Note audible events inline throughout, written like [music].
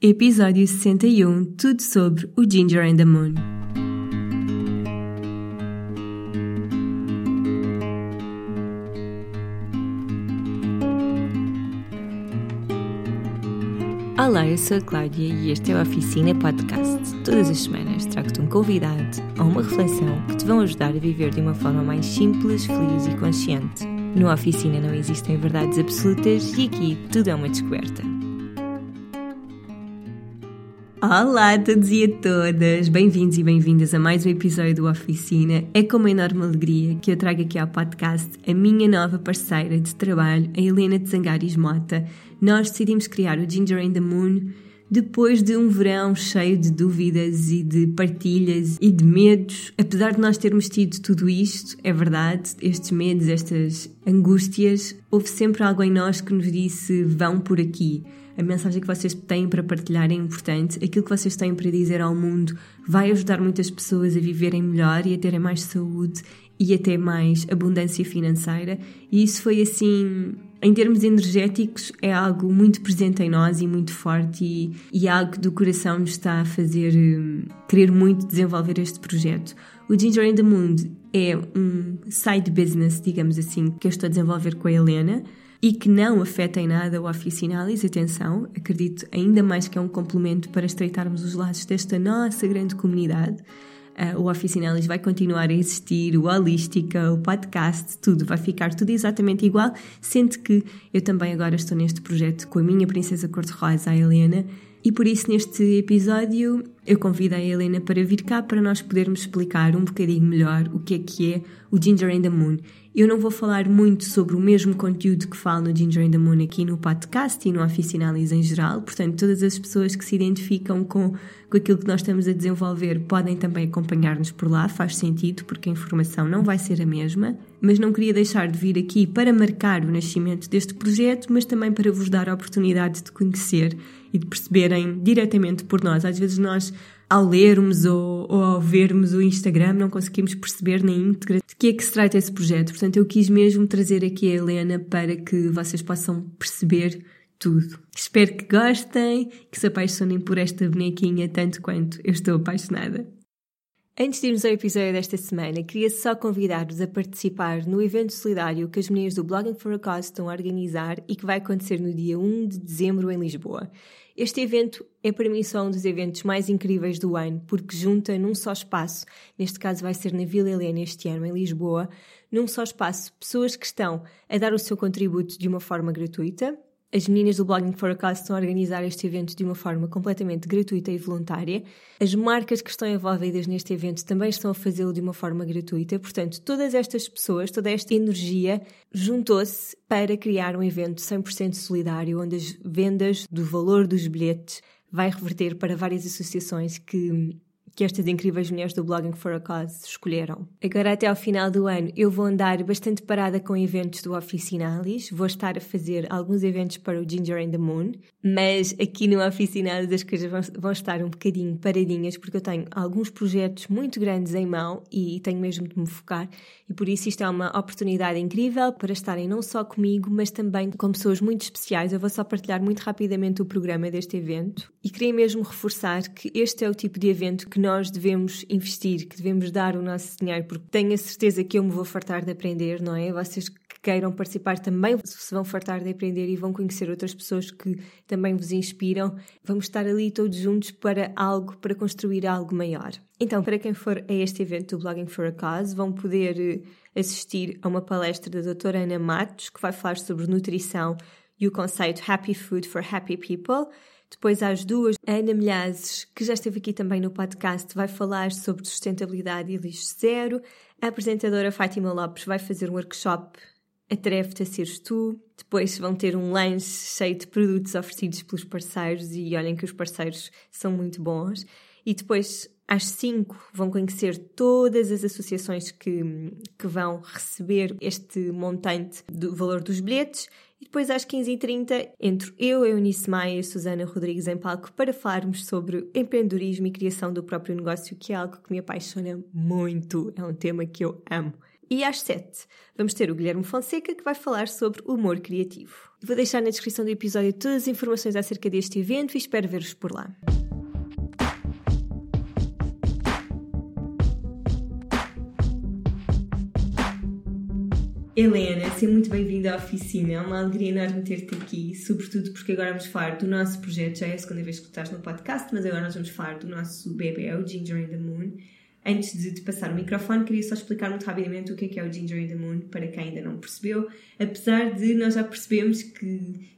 Episódio 61 Tudo sobre o Ginger and the Moon. Olá, eu sou a Cláudia e este é o Oficina Podcast. Todas as semanas trago-te um convidado ou uma reflexão que te vão ajudar a viver de uma forma mais simples, feliz e consciente. No Oficina não existem verdades absolutas e aqui tudo é uma descoberta. Olá a todos e a todas! Bem-vindos e bem-vindas a mais um episódio do Oficina. É com uma enorme alegria que eu trago aqui ao podcast a minha nova parceira de trabalho, a Helena de Zangaris Mota. Nós decidimos criar o Ginger and the Moon depois de um verão cheio de dúvidas e de partilhas e de medos. Apesar de nós termos tido tudo isto, é verdade, estes medos, estas angústias, houve sempre algo em nós que nos disse: vão por aqui a mensagem que vocês têm para partilhar é importante, aquilo que vocês têm para dizer ao mundo vai ajudar muitas pessoas a viverem melhor e a terem mais saúde e até mais abundância financeira. E isso foi assim, em termos energéticos, é algo muito presente em nós e muito forte, e, e algo que do coração nos está a fazer um, querer muito desenvolver este projeto. O Ginger in the Moon é um side business, digamos assim, que eu estou a desenvolver com a Helena e que não afeta em nada o Officinalis, atenção, acredito ainda mais que é um complemento para estreitarmos os laços desta nossa grande comunidade. Uh, o Officinalis vai continuar a existir, o Holística, o podcast, tudo, vai ficar tudo exatamente igual, sendo que eu também agora estou neste projeto com a minha princesa cor-de-rosa, a Helena, e por isso neste episódio eu convido a Helena para vir cá para nós podermos explicar um bocadinho melhor o que é que é o Ginger and the Moon. Eu não vou falar muito sobre o mesmo conteúdo que falo no Ginger and the Moon aqui no podcast e no Aficionalis em geral, portanto, todas as pessoas que se identificam com, com aquilo que nós estamos a desenvolver podem também acompanhar-nos por lá, faz sentido, porque a informação não vai ser a mesma, mas não queria deixar de vir aqui para marcar o nascimento deste projeto, mas também para vos dar a oportunidade de conhecer e de perceberem diretamente por nós. Às vezes nós ao lermos ou, ou, ao vermos o Instagram, não conseguimos perceber na íntegra de que é que se trata esse projeto. Portanto, eu quis mesmo trazer aqui a Helena para que vocês possam perceber tudo. Espero que gostem, que se apaixonem por esta bonequinha tanto quanto eu estou apaixonada. Antes de irmos ao episódio desta semana, queria só convidar-vos a participar no evento solidário que as meninas do Blogging for a Cause estão a organizar e que vai acontecer no dia 1 de dezembro em Lisboa. Este evento é para mim só um dos eventos mais incríveis do ano, porque junta num só espaço, neste caso vai ser na Vila Helena este ano, em Lisboa, num só espaço, pessoas que estão a dar o seu contributo de uma forma gratuita, as meninas do Blogging for a Cause estão a organizar este evento de uma forma completamente gratuita e voluntária. As marcas que estão envolvidas neste evento também estão a fazê-lo de uma forma gratuita. Portanto, todas estas pessoas, toda esta energia juntou-se para criar um evento 100% solidário, onde as vendas do valor dos bilhetes vai reverter para várias associações que que estas incríveis mulheres do Blogging for a Cause escolheram. Agora, até ao final do ano, eu vou andar bastante parada com eventos do Oficinalis. Vou estar a fazer alguns eventos para o Ginger and the Moon, mas aqui no Oficinalis as coisas vão, vão estar um bocadinho paradinhas, porque eu tenho alguns projetos muito grandes em mão e tenho mesmo de me focar. E por isso isto é uma oportunidade incrível para estarem não só comigo, mas também com pessoas muito especiais. Eu vou só partilhar muito rapidamente o programa deste evento e queria mesmo reforçar que este é o tipo de evento que nós devemos investir, que devemos dar o nosso dinheiro, porque tenho a certeza que eu me vou fartar de aprender, não é? Vocês queiram participar também se vão fartar de aprender e vão conhecer outras pessoas que também vos inspiram. Vamos estar ali todos juntos para algo, para construir algo maior. Então, para quem for a este evento do Blogging for a Cause, vão poder eh, assistir a uma palestra da doutora Ana Matos, que vai falar sobre nutrição e o conceito Happy Food for Happy People. Depois, às duas, a Ana Milhazes, que já esteve aqui também no podcast, vai falar sobre sustentabilidade e lixo zero. A apresentadora Fátima Lopes vai fazer um workshop Atreve-te a seres tu. Depois vão ter um lanche cheio de produtos oferecidos pelos parceiros e olhem que os parceiros são muito bons. E depois, às 5, vão conhecer todas as associações que, que vão receber este montante do valor dos bilhetes e depois às 15h30 entro eu, Eunice Maia e a Susana Rodrigues em palco para falarmos sobre empreendedorismo e criação do próprio negócio, que é algo que me apaixona muito, é um tema que eu amo. E às 7 vamos ter o Guilherme Fonseca que vai falar sobre humor criativo. Vou deixar na descrição do episódio todas as informações acerca deste evento e espero ver-vos por lá. Helena, seja muito bem-vinda à oficina. É uma alegria enorme ter-te aqui, sobretudo porque agora vamos falar do nosso projeto. Já é a segunda vez que estás no podcast, mas agora nós vamos falar do nosso bebê, o Ginger in the Moon. Antes de te passar o microfone, queria só explicar muito rapidamente o que é que é o Ginger in the Moon, para quem ainda não percebeu. Apesar de nós já percebemos que,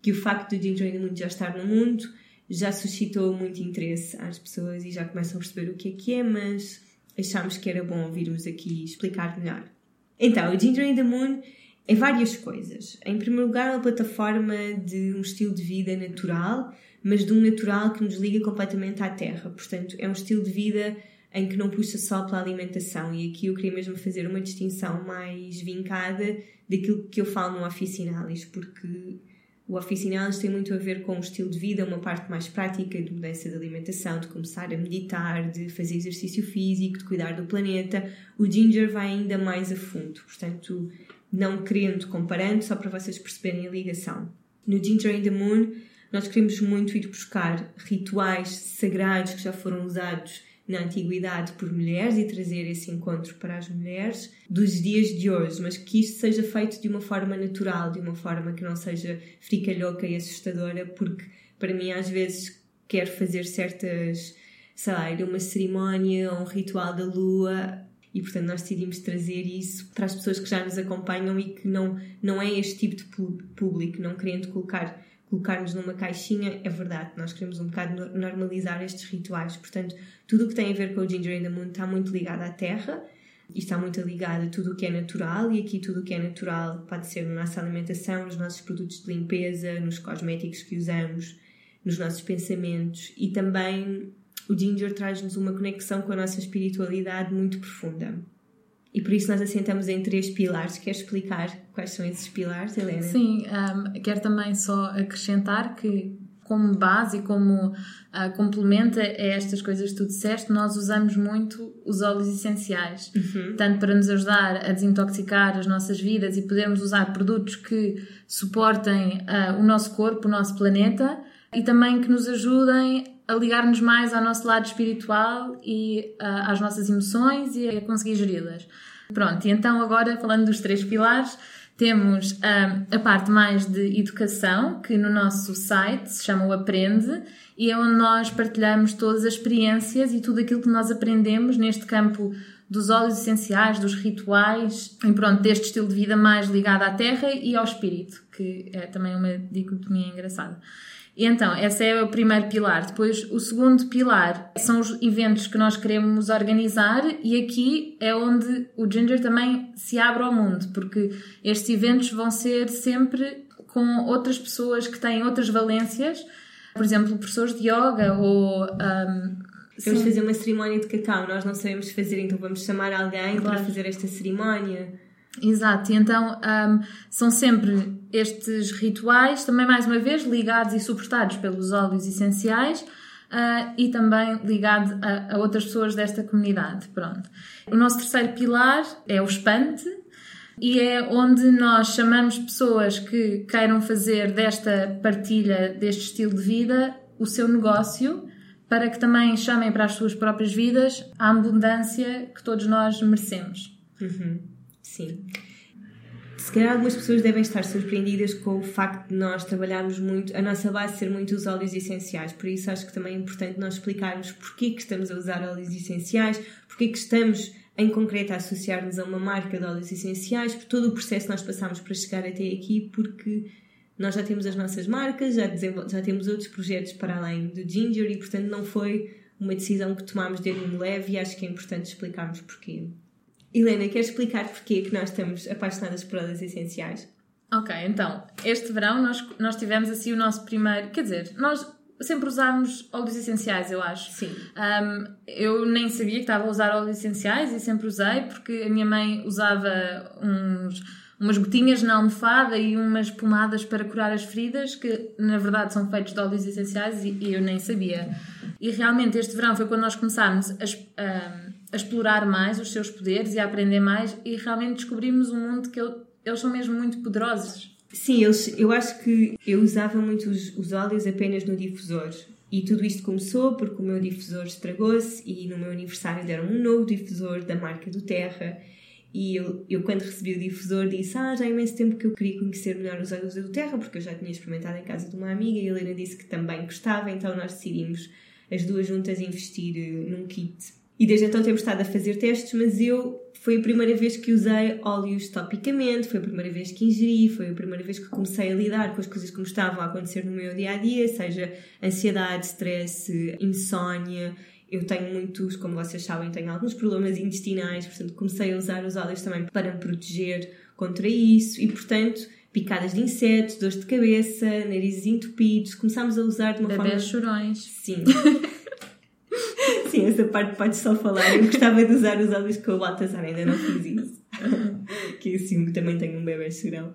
que o facto do Ginger in the Moon já estar no mundo já suscitou muito interesse às pessoas e já começam a perceber o que é que é, mas achámos que era bom ouvir-vos aqui explicar melhor. Então, o Ginger in the Moon é várias coisas. Em primeiro lugar, é uma plataforma de um estilo de vida natural, mas de um natural que nos liga completamente à terra. Portanto, é um estilo de vida em que não puxa só pela alimentação. E aqui eu queria mesmo fazer uma distinção mais vincada daquilo que eu falo no Officinalis, porque o Officinalis tem muito a ver com o estilo de vida, uma parte mais prática de mudança de alimentação, de começar a meditar, de fazer exercício físico, de cuidar do planeta. O Ginger vai ainda mais a fundo, portanto, não querendo, comparando, só para vocês perceberem a ligação. No Ginger in the Moon, nós queremos muito ir buscar rituais sagrados que já foram usados na antiguidade por mulheres e trazer esse encontro para as mulheres dos dias de hoje, mas que isto seja feito de uma forma natural, de uma forma que não seja fricalhoca e assustadora, porque para mim às vezes quero fazer certas, sei lá, uma cerimónia ou um ritual da lua e portanto nós decidimos trazer isso para as pessoas que já nos acompanham e que não, não é este tipo de público, não querendo colocar colocar-nos numa caixinha, é verdade, nós queremos um bocado normalizar estes rituais. Portanto, tudo o que tem a ver com o Ginger in the Moon está muito ligado à terra e está muito ligado a tudo o que é natural. E aqui, tudo o que é natural pode ser na nossa alimentação, nos nossos produtos de limpeza, nos cosméticos que usamos, nos nossos pensamentos e também o Ginger traz-nos uma conexão com a nossa espiritualidade muito profunda. E por isso nós assentamos em três pilares. Queres explicar quais são esses pilares, Helena? Sim, um, quero também só acrescentar que, como base e como uh, complemento a estas coisas que tu disseste, nós usamos muito os óleos essenciais. Uhum. Tanto para nos ajudar a desintoxicar as nossas vidas e podermos usar produtos que suportem uh, o nosso corpo, o nosso planeta e também que nos ajudem a ligar-nos mais ao nosso lado espiritual e uh, às nossas emoções e a conseguir geri-las. Pronto, e então agora falando dos três pilares, temos uh, a parte mais de educação, que no nosso site se chama o Aprende, e é onde nós partilhamos todas as experiências e tudo aquilo que nós aprendemos neste campo dos óleos essenciais, dos rituais, e pronto, deste estilo de vida mais ligado à terra e ao espírito, que é também uma dicotomia engraçada. E então, esse é o primeiro pilar. Depois, o segundo pilar são os eventos que nós queremos organizar, e aqui é onde o Ginger também se abre ao mundo, porque estes eventos vão ser sempre com outras pessoas que têm outras valências, por exemplo, professores de yoga ou. Um, Vamos fazer uma cerimónia de cacau, nós não sabemos fazer, então vamos chamar alguém claro. para fazer esta cerimónia. Exato, e então um, são sempre estes rituais, também mais uma vez ligados e suportados pelos óleos essenciais uh, e também ligado a, a, outras pessoas desta comunidade. Pronto. O nosso terceiro pilar é o espante e é onde nós chamamos pessoas que queiram fazer desta partilha, deste estilo de vida, o seu negócio para que também chamem para as suas próprias vidas a abundância que todos nós merecemos. Uhum. Sim. Se calhar algumas pessoas devem estar surpreendidas com o facto de nós trabalharmos muito, a nossa base ser muito os óleos essenciais, por isso acho que também é importante nós explicarmos porquê que estamos a usar óleos essenciais, porquê que estamos em concreto a associar-nos a uma marca de óleos essenciais, por todo o processo que nós passamos para chegar até aqui, porque nós já temos as nossas marcas, já, já temos outros projetos para além do Ginger e portanto não foi uma decisão que tomámos de um leve e acho que é importante explicarmos porquê. Helena, queres explicar porquê que nós estamos apaixonadas por óleos essenciais? Ok, então, este verão nós, nós tivemos assim o nosso primeiro. Quer dizer, nós sempre usámos óleos essenciais, eu acho. Sim. Um, eu nem sabia que estava a usar óleos essenciais e sempre usei porque a minha mãe usava uns, umas gotinhas na almofada e umas pomadas para curar as feridas que na verdade são feitos de óleos essenciais e, e eu nem sabia. E realmente este verão foi quando nós começámos a. Um, a explorar mais os seus poderes e a aprender mais e realmente descobrimos um mundo que eles são mesmo muito poderosos. Sim, eles, eu acho que eu usava muito os, os óleos apenas no difusor. E tudo isto começou porque o meu difusor estragou-se e no meu aniversário deram um novo difusor da marca do Terra. E eu, eu, quando recebi o difusor, disse: Ah, já há imenso tempo que eu queria conhecer melhor os óleos do Terra, porque eu já tinha experimentado em casa de uma amiga e a Helena disse que também gostava, então nós decidimos as duas juntas investir eh, num kit. E desde então temos estado a fazer testes, mas eu foi a primeira vez que usei óleos topicamente, foi a primeira vez que ingeri, foi a primeira vez que comecei a lidar com as coisas que me estavam a acontecer no meu dia a dia, seja ansiedade, stress, insónia. Eu tenho muitos, como vocês sabem, tenho alguns problemas intestinais, portanto comecei a usar os óleos também para me proteger contra isso e, portanto, picadas de insetos, dores de cabeça, narizes entupidos, começámos a usar de uma Bebés forma... chorões. Sim. [laughs] Sim, essa parte pode só falar. Eu gostava de usar os óleos com o Baltazar, ainda não fiz isso. [laughs] que assim também tenho um bebê chorão.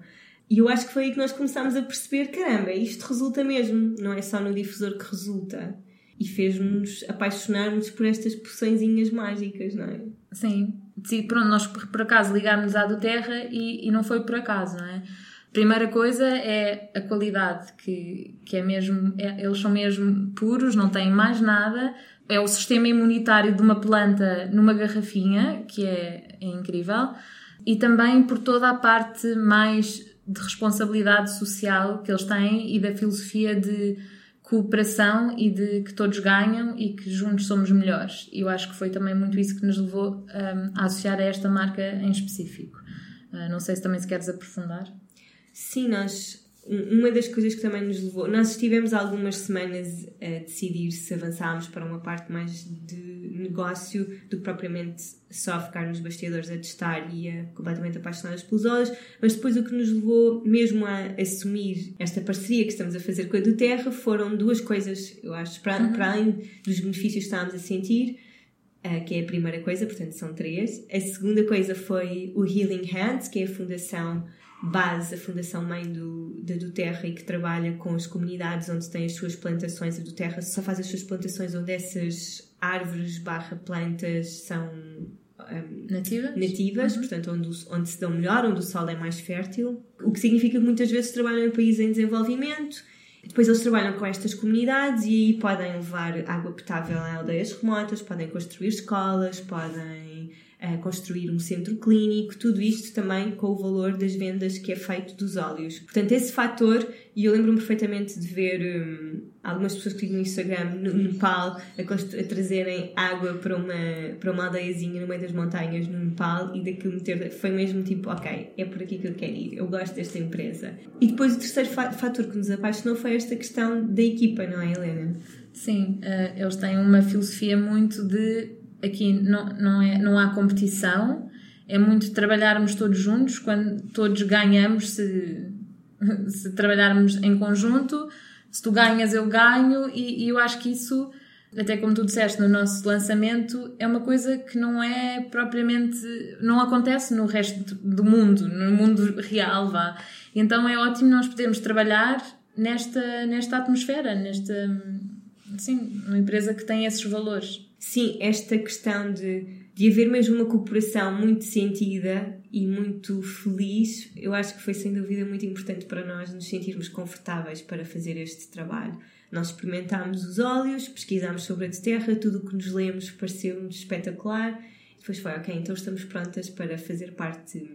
E eu acho que foi aí que nós começámos a perceber: caramba, isto resulta mesmo, não é só no difusor que resulta. E fez-nos apaixonar-nos por estas poçõezinhas mágicas, não é? Sim. Sim, pronto, nós por acaso ligámos à do Terra e, e não foi por acaso, não é? Primeira coisa é a qualidade, que, que é mesmo, é, eles são mesmo puros, não têm mais nada. É o sistema imunitário de uma planta numa garrafinha, que é, é incrível. E também por toda a parte mais de responsabilidade social que eles têm e da filosofia de cooperação e de que todos ganham e que juntos somos melhores. E eu acho que foi também muito isso que nos levou um, a associar a esta marca em específico. Uh, não sei se também se queres aprofundar. Sim, nós. Uma das coisas que também nos levou. Nós estivemos algumas semanas a decidir se avançámos para uma parte mais de negócio do que propriamente só ficar nos bastidores a testar e a completamente apaixonados pelos olhos, mas depois o que nos levou mesmo a assumir esta parceria que estamos a fazer com a do Terra foram duas coisas, eu acho, para, uhum. para além dos benefícios que estávamos a sentir. Uh, que é a primeira coisa, portanto são três. A segunda coisa foi o Healing Hands, que é a fundação base, a Fundação Mãe do, da do Terra e que trabalha com as comunidades onde tem as suas plantações. A do Terra só faz as suas plantações onde essas árvores barra plantas são um, nativas, nativas uhum. portanto onde, onde se dão melhor, onde o solo é mais fértil. O que significa que muitas vezes trabalham em países em desenvolvimento. Depois eles trabalham com estas comunidades e aí podem levar água potável a aldeias remotas, podem construir escolas, podem a construir um centro clínico, tudo isto também com o valor das vendas que é feito dos óleos. Portanto, esse fator, e eu lembro-me perfeitamente de ver um, algumas pessoas que no Instagram, no Nepal, a, a, trazerem água para uma, para uma aldeiazinha no meio das montanhas no Nepal e daquilo meter. Foi mesmo tipo, ok, é por aqui que eu quero ir, eu gosto desta empresa. E depois o terceiro fator que nos apaixonou foi esta questão da equipa, não é, Helena? Sim, uh, eles têm uma filosofia muito de aqui não, não, é, não há competição, é muito trabalharmos todos juntos, quando todos ganhamos, se, [laughs] se trabalharmos em conjunto, se tu ganhas, eu ganho, e, e eu acho que isso, até como tu disseste no nosso lançamento, é uma coisa que não é propriamente. não acontece no resto do mundo, no mundo real, vá. Então é ótimo nós podermos trabalhar nesta, nesta atmosfera, nesta. Sim, uma empresa que tem esses valores. Sim, esta questão de, de haver mesmo uma cooperação muito sentida e muito feliz, eu acho que foi sem dúvida muito importante para nós nos sentirmos confortáveis para fazer este trabalho. Nós experimentámos os óleos, pesquisámos sobre a terra, tudo o que nos lemos pareceu-nos espetacular. Depois foi, ok, então estamos prontas para fazer parte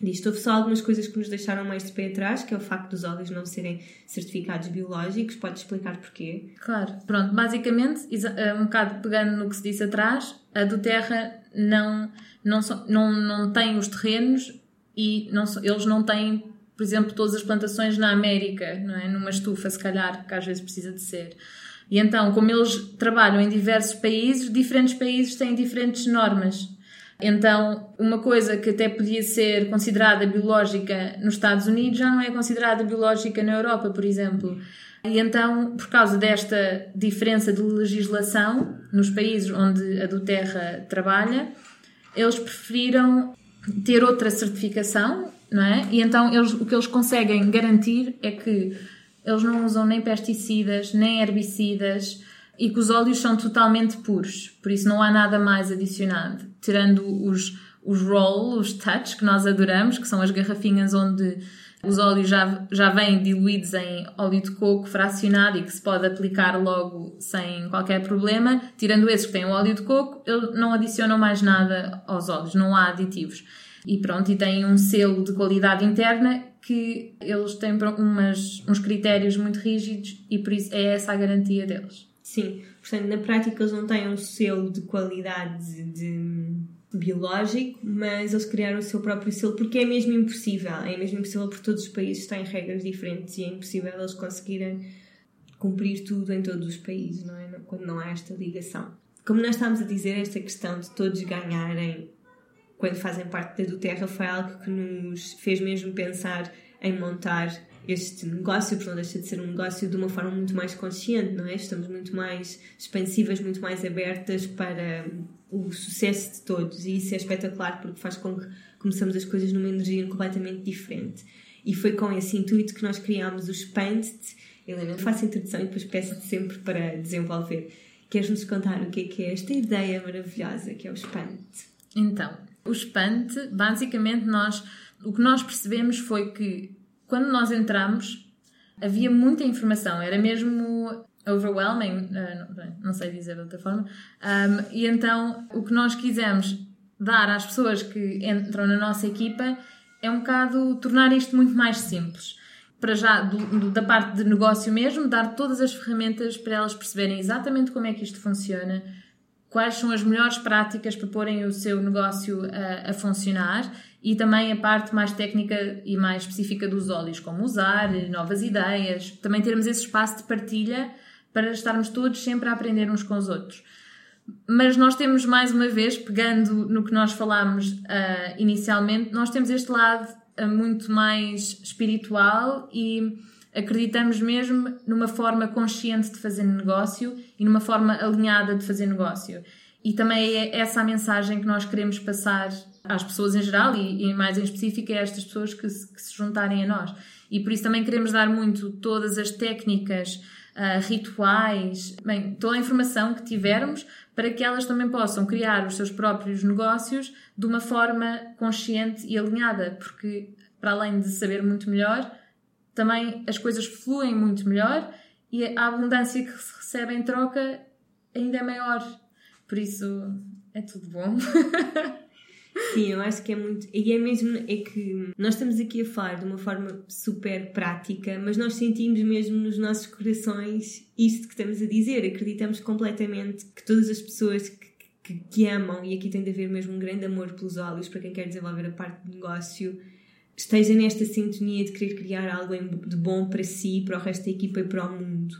Disto houve só algumas coisas que nos deixaram mais de pé atrás, que é o facto dos óleos não serem certificados biológicos. Pode explicar porquê? Claro. Pronto, basicamente, eh, um bocado pegando no que se disse atrás, a do Terra não, não, não, não tem os terrenos e não, eles não têm, por exemplo, todas as plantações na América, não é? Numa estufa, se calhar, que às vezes precisa de ser. E então, como eles trabalham em diversos países, diferentes países têm diferentes normas. Então, uma coisa que até podia ser considerada biológica nos Estados Unidos já não é considerada biológica na Europa, por exemplo. E então, por causa desta diferença de legislação nos países onde a do Terra trabalha, eles preferiram ter outra certificação, não é? E então eles, o que eles conseguem garantir é que eles não usam nem pesticidas, nem herbicidas, e que os óleos são totalmente puros, por isso não há nada mais adicionado, tirando os, os roll, os touch, que nós adoramos, que são as garrafinhas onde os óleos já, já vêm diluídos em óleo de coco fracionado e que se pode aplicar logo sem qualquer problema. Tirando esses que têm o óleo de coco, eles não adicionam mais nada aos óleos, não há aditivos. E pronto, e têm um selo de qualidade interna que eles têm umas, uns critérios muito rígidos e por isso é essa a garantia deles. Sim, portanto, na prática eles não têm um selo de qualidade de biológico, mas eles criaram o seu próprio selo porque é mesmo impossível. É mesmo impossível porque todos os países têm regras diferentes e é impossível eles conseguirem cumprir tudo em todos os países, não é? Quando não há esta ligação. Como nós estávamos a dizer, esta questão de todos ganharem quando fazem parte da do Terra foi algo que nos fez mesmo pensar em montar este negócio, porque não deixa de ser um negócio de uma forma muito mais consciente, não é? Estamos muito mais expansivas, muito mais abertas para o sucesso de todos e isso é espetacular porque faz com que começamos as coisas numa energia completamente diferente. E foi com esse intuito que nós criámos o Expand-te. Helena, faço a introdução e depois peço-te sempre para desenvolver. Queres-nos contar o que é que é esta ideia maravilhosa que é o Expand-te? Então, o Expand-te, basicamente nós, o que nós percebemos foi que quando nós entramos havia muita informação, era mesmo overwhelming, uh, não sei dizer de outra forma, um, e então o que nós quisemos dar às pessoas que entram na nossa equipa é um bocado tornar isto muito mais simples. Para já, do, do, da parte de negócio mesmo, dar todas as ferramentas para elas perceberem exatamente como é que isto funciona, quais são as melhores práticas para porem o seu negócio a, a funcionar e também a parte mais técnica e mais específica dos óleos, como usar, novas ideias, também termos esse espaço de partilha para estarmos todos sempre a aprender uns com os outros. Mas nós temos, mais uma vez, pegando no que nós falámos uh, inicialmente, nós temos este lado uh, muito mais espiritual e acreditamos mesmo numa forma consciente de fazer negócio e numa forma alinhada de fazer negócio. E também é essa a mensagem que nós queremos passar às pessoas em geral e, e mais em específico a estas pessoas que se, que se juntarem a nós. E por isso também queremos dar muito todas as técnicas uh, rituais, bem, toda a informação que tivermos para que elas também possam criar os seus próprios negócios de uma forma consciente e alinhada, porque para além de saber muito melhor, também as coisas fluem muito melhor e a abundância que se recebe em troca ainda é maior. Por isso é tudo bom. [laughs] Sim, eu acho que é muito. E é mesmo. É que nós estamos aqui a falar de uma forma super prática, mas nós sentimos mesmo nos nossos corações isto que estamos a dizer. Acreditamos completamente que todas as pessoas que, que, que amam, e aqui tem de haver mesmo um grande amor pelos olhos para quem quer desenvolver a parte de negócio, esteja nesta sintonia de querer criar algo de bom para si, para o resto da equipa e para o mundo.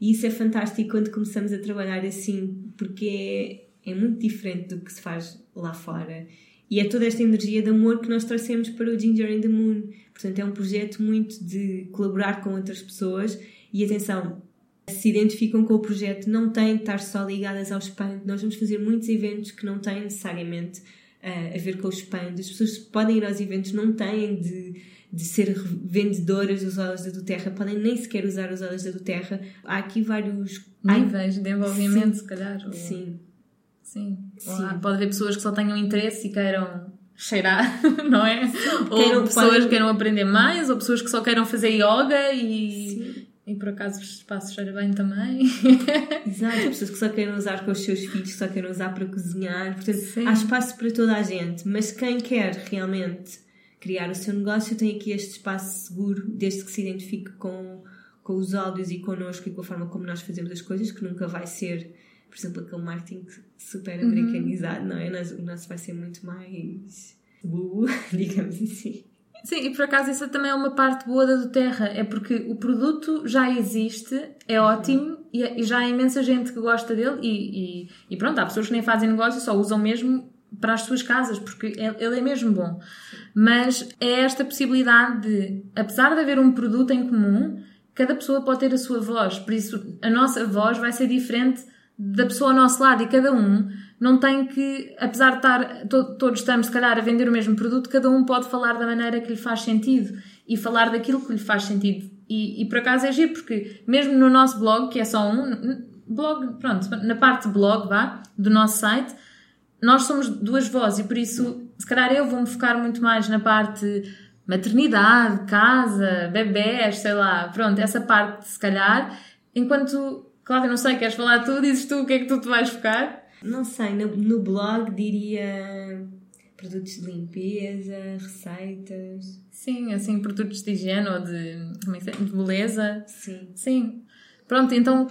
E isso é fantástico quando começamos a trabalhar assim, porque é, é muito diferente do que se faz lá fora. E é toda esta energia de amor que nós trouxemos para o Ginger and the Moon. Portanto, é um projeto muito de colaborar com outras pessoas. E atenção, se identificam com o projeto, não têm de estar só ligadas ao spam. Nós vamos fazer muitos eventos que não têm necessariamente uh, a ver com o spam. As pessoas podem ir aos eventos não têm de, de ser vendedoras dos óleos da do Terra, podem nem sequer usar os óleos da do Terra. Há aqui vários níveis de envolvimento, sim, se calhar. Ou... Sim. Sim. Sim. Pode haver pessoas que só tenham interesse e queiram cheirar, [laughs] não é? Ou queiram, pessoas que queiram aprender mais, ou pessoas que só queiram fazer yoga e, e por acaso o espaço cheira bem também. [laughs] Exato, pessoas que só queiram usar com os seus filhos, que só queiram usar para cozinhar. Portanto, Sim. há espaço para toda a gente, mas quem quer realmente criar o seu negócio tem aqui este espaço seguro, desde que se identifique com, com os óleos e connosco e com a forma como nós fazemos as coisas, que nunca vai ser por exemplo, aquele marketing super uhum. americanizado, uhum. não é? O nosso vai ser muito mais uh, [laughs] digamos assim. Sim, e por acaso isso também é uma parte boa da do Terra, é porque o produto já existe, é ótimo e, e já há imensa gente que gosta dele e, e, e, pronto, há pessoas que nem fazem negócio, só usam mesmo para as suas casas, porque ele é mesmo bom. Mas é esta possibilidade de, apesar de haver um produto em comum, cada pessoa pode ter a sua voz, por isso a nossa voz vai ser diferente da pessoa ao nosso lado e cada um não tem que, apesar de estar, to, todos estamos se calhar a vender o mesmo produto, cada um pode falar da maneira que lhe faz sentido e falar daquilo que lhe faz sentido. E, e por acaso é giro, porque mesmo no nosso blog, que é só um, blog, pronto, na parte blog, vá, do nosso site, nós somos duas vozes e por isso, se calhar eu vou-me focar muito mais na parte maternidade, casa, bebés, sei lá, pronto, essa parte se calhar, enquanto, eu não sei, queres falar tu, dizes tu o que é que tu te vais focar? Não sei, no, no blog diria produtos de limpeza, receitas. Sim, assim, produtos de higiene ou de, como é que é? de beleza. Sim. Sim. Pronto, então,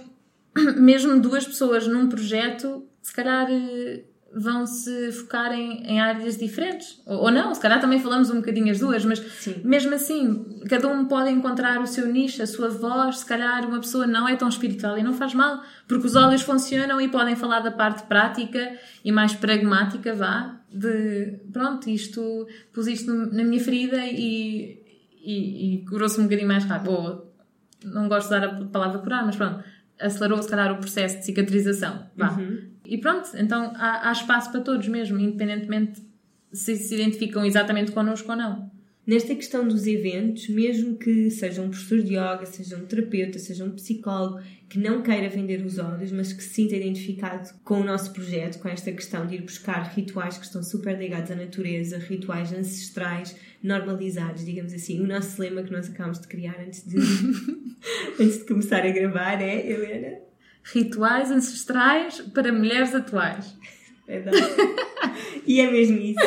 [clears throat] mesmo duas pessoas num projeto, se calhar eh, vão se focar em, em áreas diferentes. Ou, ou, não, se calhar também falamos um bocadinho as duas, mas Sim. mesmo assim, cada um pode encontrar o seu nicho, a sua voz. Se calhar uma pessoa não é tão espiritual e não faz mal, porque os óleos funcionam e podem falar da parte prática e mais pragmática, vá, de pronto, isto pus isto na minha ferida e, e, e curou-se um bocadinho mais rápido. Ou, não gosto de dar a palavra curar, mas pronto, acelerou se calhar o processo de cicatrização. Vá. Uhum. E pronto, então há, há, espaço para todos mesmo, independentemente se se identificam exatamente connosco ou não. Nesta questão dos eventos, mesmo que seja um professor de yoga, seja um terapeuta, seja um psicólogo que não queira vender os olhos, mas que se sinta identificado com o nosso projeto, com esta questão de ir buscar rituais que estão super ligados à natureza, rituais ancestrais, normalizados, digamos assim. O nosso lema que nós acabamos de criar antes de, [laughs] antes de começar a gravar é, Helena? Rituais ancestrais para mulheres atuais. Verdade. e é mesmo isso.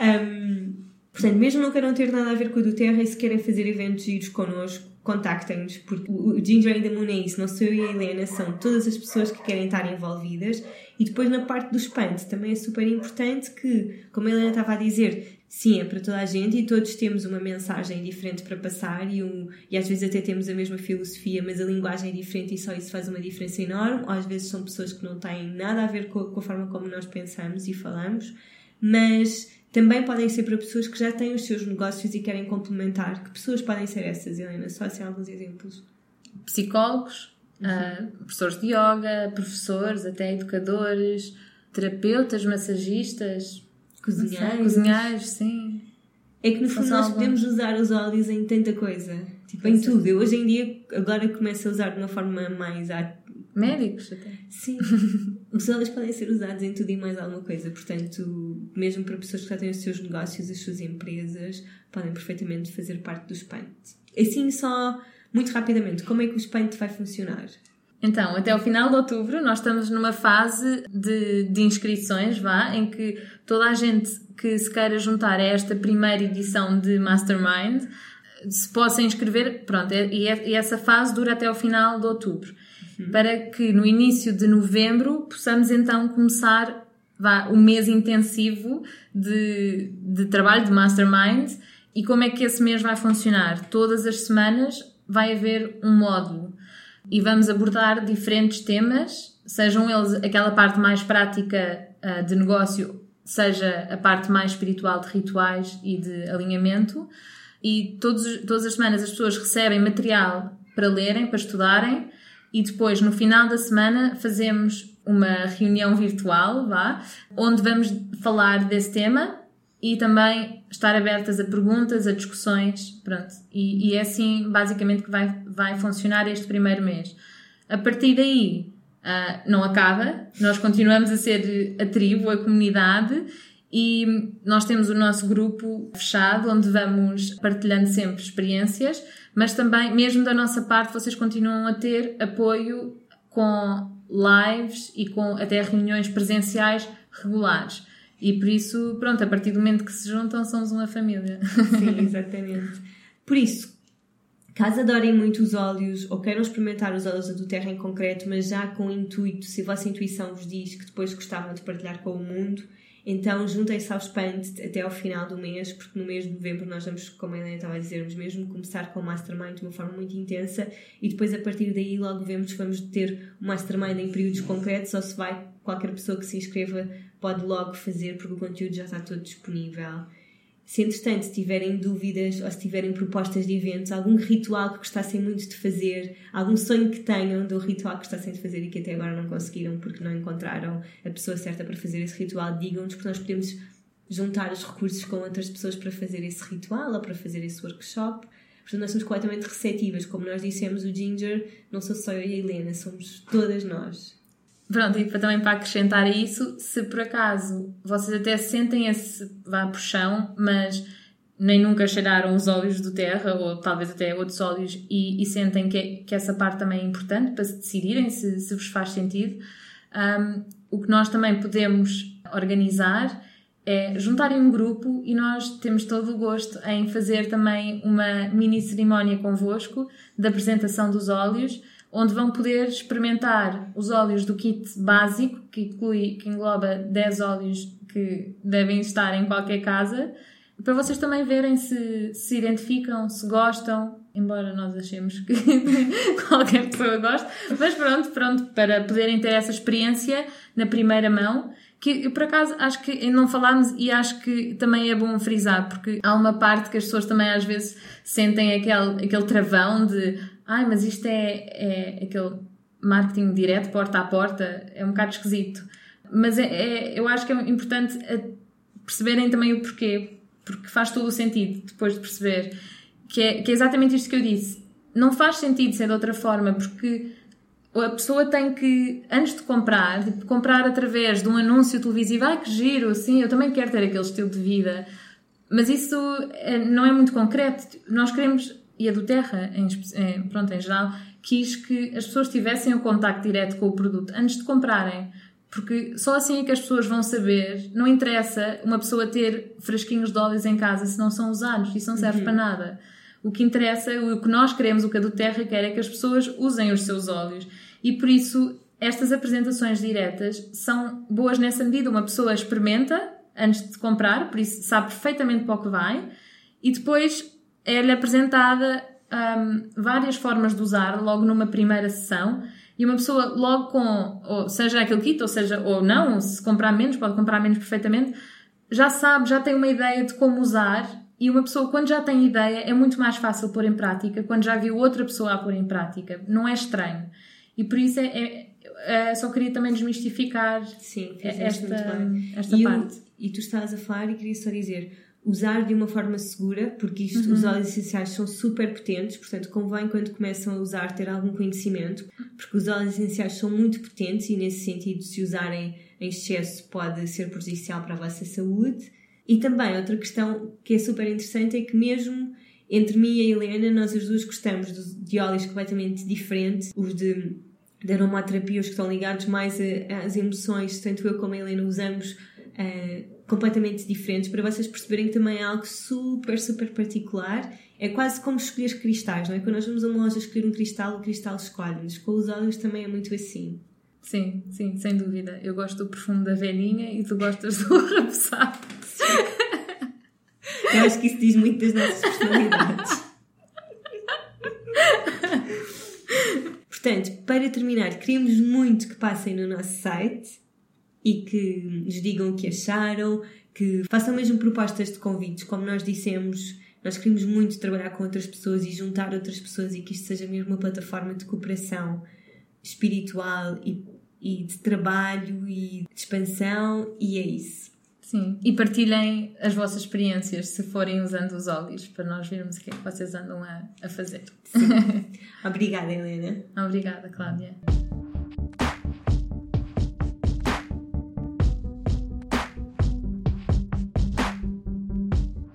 Um, portanto, mesmo não queiram ter nada a ver com o do Terra e se querem fazer eventos giros connosco, contactem-nos, porque o Ginger and the Moon é isso, não sou eu e a Helena, são todas as pessoas que querem estar envolvidas. E depois na parte do espanto também é super importante que, como a Helena estava a dizer, sim, é para toda a gente e todos temos uma mensagem diferente para passar e, um, e às vezes até temos a mesma filosofia, mas a linguagem é diferente e só isso faz uma diferença enorme. Ou às vezes são pessoas que não têm nada a ver com a, com a forma como nós pensamos e falamos, mas também podem ser para pessoas que já têm os seus negócios e querem complementar. Que pessoas podem ser essas, Helena? Só assim alguns exemplos. Psicólogos, uhum. uh, professores de yoga, professores, até educadores, terapeutas, massagistas, cozinheiros. Cozinheiros, sim. É que no fundo nós podemos usar os óleos em tanta coisa. Tipo, em tudo. Eu hoje em dia agora começo a usar de uma forma mais Médicos até. Sim. [laughs] Os óleos podem ser usados em tudo e mais alguma coisa. Portanto, mesmo para pessoas que já têm os seus negócios, as suas empresas, podem perfeitamente fazer parte do Spant. Assim, só muito rapidamente, como é que o Spant vai funcionar? Então, até o final de outubro, nós estamos numa fase de, de inscrições, vá, em que toda a gente que se queira juntar a esta primeira edição de Mastermind se possa inscrever, pronto, e, e essa fase dura até o final de outubro uhum. para que no início de novembro possamos então começar vá, o mês intensivo de, de trabalho de mastermind. E como é que esse mês vai funcionar? Todas as semanas vai haver um módulo e vamos abordar diferentes temas, sejam eles aquela parte mais prática uh, de negócio, seja a parte mais espiritual de rituais e de alinhamento. E todos, todas as semanas as pessoas recebem material para lerem, para estudarem, e depois, no final da semana, fazemos uma reunião virtual, vá, onde vamos falar desse tema e também estar abertas a perguntas, a discussões, pronto. E, e é assim, basicamente, que vai, vai funcionar este primeiro mês. A partir daí, uh, não acaba, nós continuamos a ser a tribo, a comunidade, e nós temos o nosso grupo fechado, onde vamos partilhando sempre experiências, mas também, mesmo da nossa parte, vocês continuam a ter apoio com lives e com até reuniões presenciais regulares. E por isso, pronto, a partir do momento que se juntam, somos uma família. Sim, exatamente. Por isso, caso adorem muito os óleos ou queiram experimentar os óleos do Terra em concreto, mas já com intuito, se a vossa intuição vos diz que depois gostavam de partilhar com o mundo, então juntem-se ao Spant até ao final do mês, porque no mês de novembro nós vamos, como a Helena estava a dizer, vamos mesmo começar com o Mastermind de uma forma muito intensa e depois a partir daí logo vemos se vamos ter o Mastermind em períodos concretos ou se vai, qualquer pessoa que se inscreva pode logo fazer porque o conteúdo já está todo disponível. Se entretanto tiverem dúvidas ou se tiverem propostas de eventos, algum ritual que gostassem muito de fazer, algum sonho que tenham do ritual que gostassem de fazer e que até agora não conseguiram porque não encontraram a pessoa certa para fazer esse ritual, digam-nos porque nós podemos juntar os recursos com outras pessoas para fazer esse ritual ou para fazer esse workshop. Portanto, nós somos completamente receptivas. Como nós dissemos, o Ginger não sou só eu e a Helena, somos todas nós. Pronto, e também para acrescentar a isso, se por acaso vocês até sentem esse vá puxão, mas nem nunca cheiraram os óleos do terra ou talvez até outros óleos e, e sentem que, que essa parte também é importante para se decidirem se, se vos faz sentido. Um, o que nós também podemos organizar é juntarem um grupo e nós temos todo o gosto em fazer também uma mini cerimónia convosco da apresentação dos óleos, onde vão poder experimentar os óleos do kit básico, que inclui, que engloba 10 óleos que devem estar em qualquer casa, para vocês também verem se se identificam, se gostam, embora nós achemos que [laughs] qualquer pessoa goste, mas pronto, pronto, para poderem ter essa experiência na primeira mão que por acaso acho que não falámos e acho que também é bom frisar, porque há uma parte que as pessoas também às vezes sentem aquele, aquele travão de ai, mas isto é, é aquele marketing direto, porta a porta, é um bocado esquisito. Mas é, é, eu acho que é importante perceberem também o porquê, porque faz todo o sentido depois de perceber que é, que é exatamente isto que eu disse. Não faz sentido ser de outra forma, porque a pessoa tem que, antes de comprar, de comprar através de um anúncio televisivo, ai que giro, assim, eu também quero ter aquele estilo de vida. Mas isso eh, não é muito concreto. Nós queremos, e a do Terra, em, pronto, em geral, quis que as pessoas tivessem o contacto direto com o produto antes de comprarem. Porque só assim é que as pessoas vão saber. Não interessa uma pessoa ter frasquinhos de óleos em casa se não são usados. Isso não serve uhum. para nada. O que interessa, o que nós queremos, o que a do Terra quer é que as pessoas usem os seus óleos. E por isso, estas apresentações diretas são boas nessa medida. Uma pessoa experimenta antes de comprar, por isso sabe perfeitamente para o que vai, e depois é-lhe apresentada um, várias formas de usar logo numa primeira sessão. E uma pessoa logo com, ou seja aquele kit, ou seja, ou não, se comprar menos, pode comprar menos perfeitamente, já sabe, já tem uma ideia de como usar. E uma pessoa, quando já tem ideia, é muito mais fácil pôr em prática, quando já viu outra pessoa a pôr em prática. Não é estranho. E por isso é, é, é só queria também desmistificar Sim, esta, esta e parte. e tu estás a falar e queria só dizer usar de uma forma segura, porque isto, uhum. os óleos essenciais são super potentes, portanto convém quando começam a usar ter algum conhecimento, porque os óleos essenciais são muito potentes e nesse sentido se usarem em excesso pode ser prejudicial para a vossa saúde. E também outra questão que é super interessante é que mesmo entre mim e a Helena, nós as duas gostamos de óleos completamente diferentes, os de, de aromaterapia, os que estão ligados mais às emoções, tanto eu como a Helena usamos uh, completamente diferentes, para vocês perceberem que também é algo super, super particular. É quase como escolher cristais, não é? Quando nós vamos a uma loja escolher um cristal, o cristal escolhe-nos. Com os óleos também é muito assim. Sim, sim, sem dúvida. Eu gosto do perfume da velhinha e tu gostas do [laughs] raposário. Eu acho que isso diz muito das nossas personalidades. Portanto, para terminar, queremos muito que passem no nosso site e que nos digam o que acharam, que façam mesmo propostas de convites, como nós dissemos. Nós queremos muito trabalhar com outras pessoas e juntar outras pessoas e que isto seja mesmo uma plataforma de cooperação espiritual e, e de trabalho e de expansão, e é isso. Sim, e partilhem as vossas experiências se forem usando os óleos, para nós vermos o que é que vocês andam a, a fazer. [laughs] Obrigada, Helena. Obrigada, Cláudia.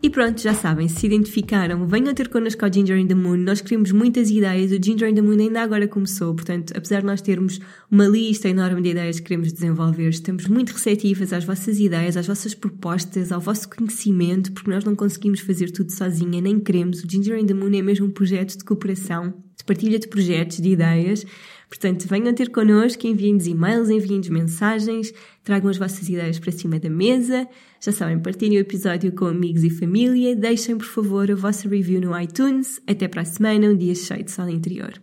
E pronto, já sabem, se identificaram, venham ter connosco ao Ginger in the Moon. Nós queremos muitas ideias. O Ginger in the Moon ainda agora começou, portanto, apesar de nós termos uma lista enorme de ideias que queremos desenvolver, estamos muito receptivas às vossas ideias, às vossas propostas, ao vosso conhecimento, porque nós não conseguimos fazer tudo sozinha, nem queremos. O Ginger in the Moon é mesmo um projeto de cooperação, de partilha de projetos, de ideias. Portanto, venham ter connosco, enviem-nos e-mails, enviem-nos mensagens, tragam as vossas ideias para cima da mesa. Já sabem, partilhem o episódio com amigos e família, deixem por favor a vossa review no iTunes. Até para a semana, um dia cheio de sol interior.